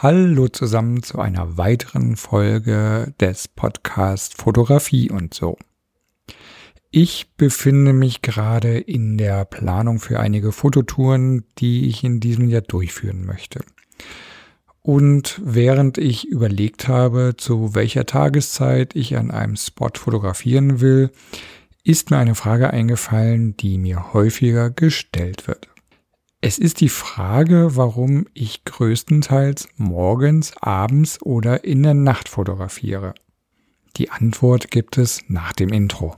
Hallo zusammen zu einer weiteren Folge des Podcasts Fotografie und so. Ich befinde mich gerade in der Planung für einige Fototouren, die ich in diesem Jahr durchführen möchte. Und während ich überlegt habe, zu welcher Tageszeit ich an einem Spot fotografieren will, ist mir eine Frage eingefallen, die mir häufiger gestellt wird. Es ist die Frage, warum ich größtenteils morgens, abends oder in der Nacht fotografiere. Die Antwort gibt es nach dem Intro.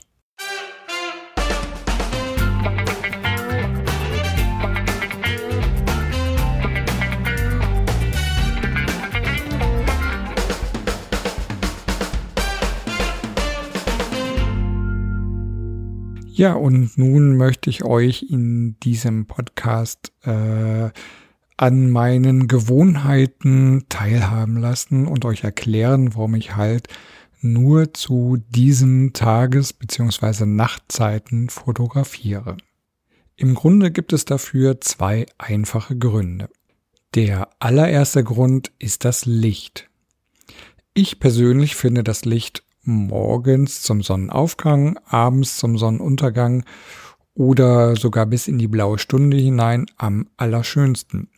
Ja, und nun möchte ich euch in diesem Podcast äh, an meinen Gewohnheiten teilhaben lassen und euch erklären, warum ich halt nur zu diesen Tages- bzw. Nachtzeiten fotografiere. Im Grunde gibt es dafür zwei einfache Gründe. Der allererste Grund ist das Licht. Ich persönlich finde das Licht morgens zum Sonnenaufgang, abends zum Sonnenuntergang oder sogar bis in die blaue Stunde hinein am allerschönsten.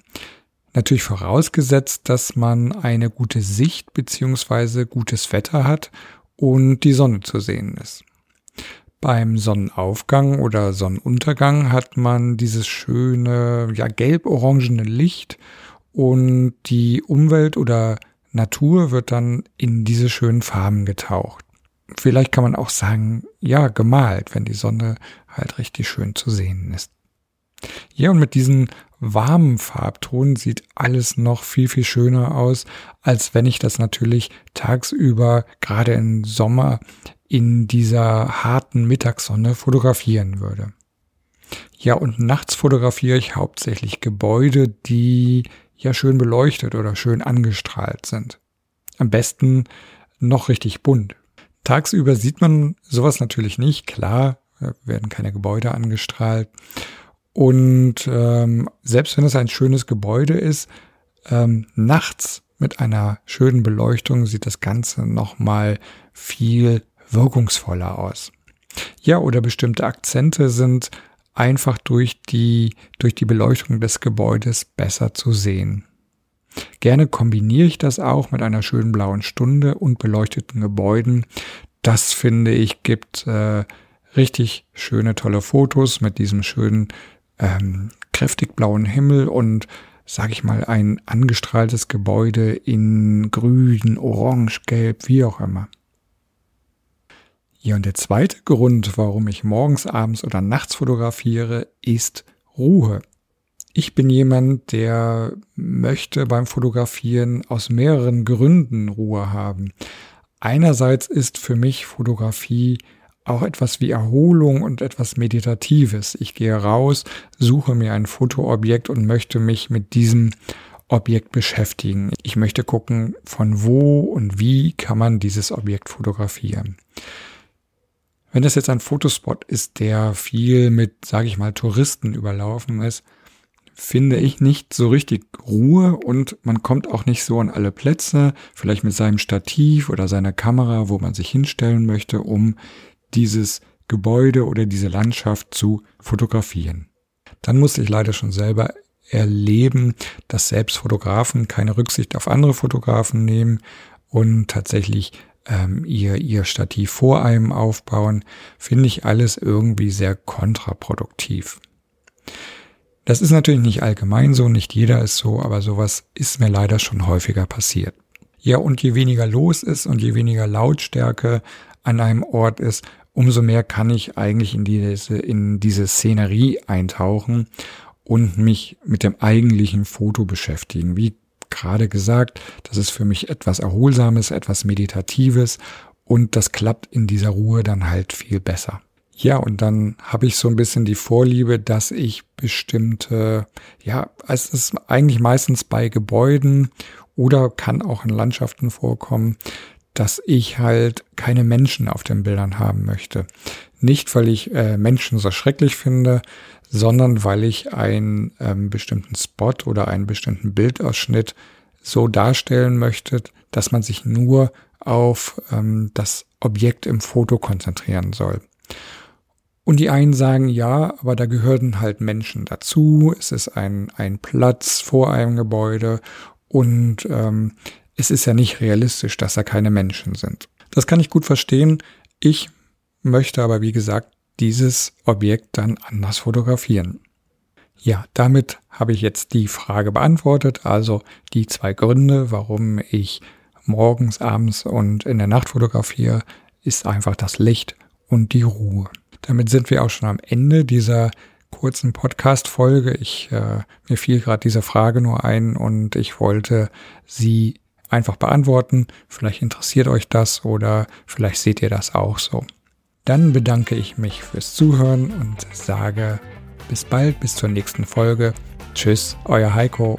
Natürlich vorausgesetzt, dass man eine gute Sicht beziehungsweise gutes Wetter hat und die Sonne zu sehen ist. Beim Sonnenaufgang oder Sonnenuntergang hat man dieses schöne, ja, gelb-orangene Licht und die Umwelt oder Natur wird dann in diese schönen Farben getaucht. Vielleicht kann man auch sagen, ja, gemalt, wenn die Sonne halt richtig schön zu sehen ist. Ja, und mit diesen warmen Farbton sieht alles noch viel, viel schöner aus, als wenn ich das natürlich tagsüber, gerade im Sommer, in dieser harten Mittagssonne fotografieren würde. Ja, und nachts fotografiere ich hauptsächlich Gebäude, die ja schön beleuchtet oder schön angestrahlt sind. Am besten noch richtig bunt. Tagsüber sieht man sowas natürlich nicht, klar, werden keine Gebäude angestrahlt. Und ähm, selbst wenn es ein schönes Gebäude ist, ähm, nachts mit einer schönen Beleuchtung sieht das Ganze nochmal viel wirkungsvoller aus. Ja, oder bestimmte Akzente sind einfach durch die, durch die Beleuchtung des Gebäudes besser zu sehen. Gerne kombiniere ich das auch mit einer schönen blauen Stunde und beleuchteten Gebäuden. Das finde ich gibt äh, richtig schöne, tolle Fotos mit diesem schönen, ähm, kräftig blauen Himmel und sage ich mal, ein angestrahltes Gebäude in grün, orange, gelb, wie auch immer. Ja, und der zweite Grund, warum ich morgens, abends oder nachts fotografiere, ist Ruhe. Ich bin jemand, der möchte beim Fotografieren aus mehreren Gründen Ruhe haben. Einerseits ist für mich Fotografie auch etwas wie Erholung und etwas Meditatives. Ich gehe raus, suche mir ein Fotoobjekt und möchte mich mit diesem Objekt beschäftigen. Ich möchte gucken, von wo und wie kann man dieses Objekt fotografieren. Wenn das jetzt ein Fotospot ist, der viel mit, sage ich mal, Touristen überlaufen ist, finde ich nicht so richtig Ruhe und man kommt auch nicht so an alle Plätze, vielleicht mit seinem Stativ oder seiner Kamera, wo man sich hinstellen möchte, um dieses Gebäude oder diese Landschaft zu fotografieren. Dann musste ich leider schon selber erleben, dass selbst Fotografen keine Rücksicht auf andere Fotografen nehmen und tatsächlich ähm, ihr, ihr Stativ vor einem aufbauen, finde ich alles irgendwie sehr kontraproduktiv. Das ist natürlich nicht allgemein so, nicht jeder ist so, aber sowas ist mir leider schon häufiger passiert. Ja, und je weniger los ist und je weniger Lautstärke an einem Ort ist, umso mehr kann ich eigentlich in diese, in diese Szenerie eintauchen und mich mit dem eigentlichen Foto beschäftigen. Wie gerade gesagt, das ist für mich etwas Erholsames, etwas Meditatives und das klappt in dieser Ruhe dann halt viel besser. Ja, und dann habe ich so ein bisschen die Vorliebe, dass ich bestimmte, ja, es ist eigentlich meistens bei Gebäuden oder kann auch in Landschaften vorkommen, dass ich halt keine Menschen auf den Bildern haben möchte. Nicht, weil ich äh, Menschen so schrecklich finde, sondern weil ich einen ähm, bestimmten Spot oder einen bestimmten Bildausschnitt so darstellen möchtet, dass man sich nur auf ähm, das Objekt im Foto konzentrieren soll. Und die einen sagen, ja, aber da gehören halt Menschen dazu, es ist ein, ein Platz vor einem Gebäude und ähm, es ist ja nicht realistisch, dass da keine Menschen sind. Das kann ich gut verstehen. Ich möchte aber, wie gesagt, dieses Objekt dann anders fotografieren. Ja, damit habe ich jetzt die Frage beantwortet, also die zwei Gründe, warum ich morgens, abends und in der Nacht fotografiere, ist einfach das Licht und die Ruhe. Damit sind wir auch schon am Ende dieser kurzen Podcast-Folge. Ich, äh, mir fiel gerade diese Frage nur ein und ich wollte sie einfach beantworten. Vielleicht interessiert euch das oder vielleicht seht ihr das auch so. Dann bedanke ich mich fürs Zuhören und sage bis bald, bis zur nächsten Folge. Tschüss, euer Heiko.